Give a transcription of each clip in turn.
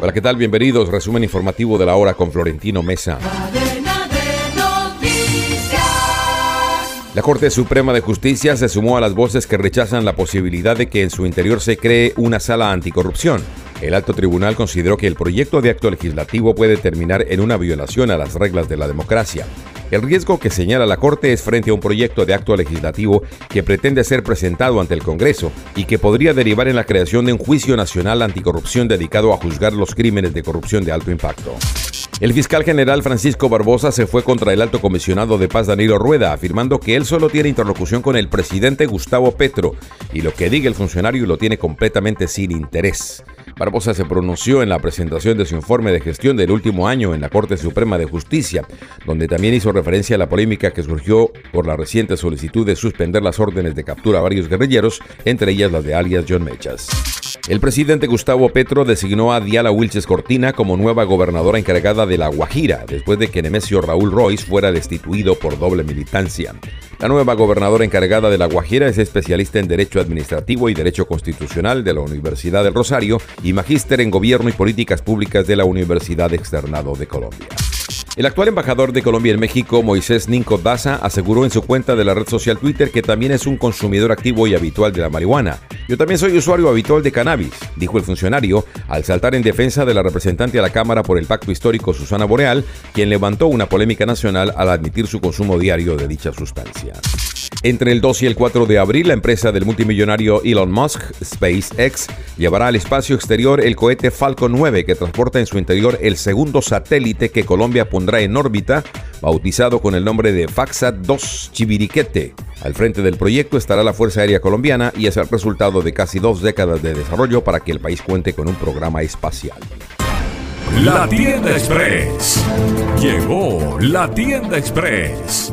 Hola, ¿qué tal? Bienvenidos. Resumen informativo de la hora con Florentino Mesa. La Corte Suprema de Justicia se sumó a las voces que rechazan la posibilidad de que en su interior se cree una sala anticorrupción. El alto tribunal consideró que el proyecto de acto legislativo puede terminar en una violación a las reglas de la democracia. El riesgo que señala la Corte es frente a un proyecto de acto legislativo que pretende ser presentado ante el Congreso y que podría derivar en la creación de un juicio nacional anticorrupción dedicado a juzgar los crímenes de corrupción de alto impacto. El fiscal general Francisco Barbosa se fue contra el alto comisionado de paz Danilo Rueda, afirmando que él solo tiene interlocución con el presidente Gustavo Petro y lo que diga el funcionario lo tiene completamente sin interés. Barbosa se pronunció en la presentación de su informe de gestión del último año en la Corte Suprema de Justicia, donde también hizo referencia a la polémica que surgió por la reciente solicitud de suspender las órdenes de captura a varios guerrilleros, entre ellas las de alias John Mechas. El presidente Gustavo Petro designó a Diala Wilches Cortina como nueva gobernadora encargada de La Guajira, después de que Nemesio Raúl Royce fuera destituido por doble militancia. La nueva gobernadora encargada de La Guajira es especialista en Derecho Administrativo y Derecho Constitucional de la Universidad del Rosario y magíster en Gobierno y Políticas Públicas de la Universidad Externado de Colombia. El actual embajador de Colombia en México, Moisés Ninco Daza, aseguró en su cuenta de la red social Twitter que también es un consumidor activo y habitual de la marihuana. Yo también soy usuario habitual de cannabis, dijo el funcionario, al saltar en defensa de la representante a la Cámara por el Pacto Histórico Susana Boreal, quien levantó una polémica nacional al admitir su consumo diario de dicha sustancia. Entre el 2 y el 4 de abril, la empresa del multimillonario Elon Musk, SpaceX, llevará al espacio exterior el cohete Falcon 9 que transporta en su interior el segundo satélite que Colombia pondrá en órbita, bautizado con el nombre de Faxat 2 Chiviriquete. Al frente del proyecto estará la Fuerza Aérea Colombiana y es el resultado de casi dos décadas de desarrollo para que el país cuente con un programa espacial. La tienda express. Llegó la tienda express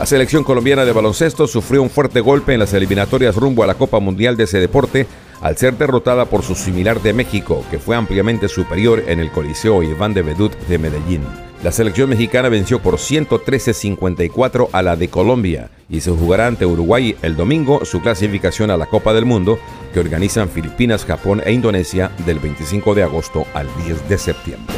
La selección colombiana de baloncesto sufrió un fuerte golpe en las eliminatorias rumbo a la Copa Mundial de ese deporte al ser derrotada por su similar de México, que fue ampliamente superior en el Coliseo Iván de Bedut de Medellín. La selección mexicana venció por 113-54 a la de Colombia y se jugará ante Uruguay el domingo su clasificación a la Copa del Mundo que organizan Filipinas, Japón e Indonesia del 25 de agosto al 10 de septiembre.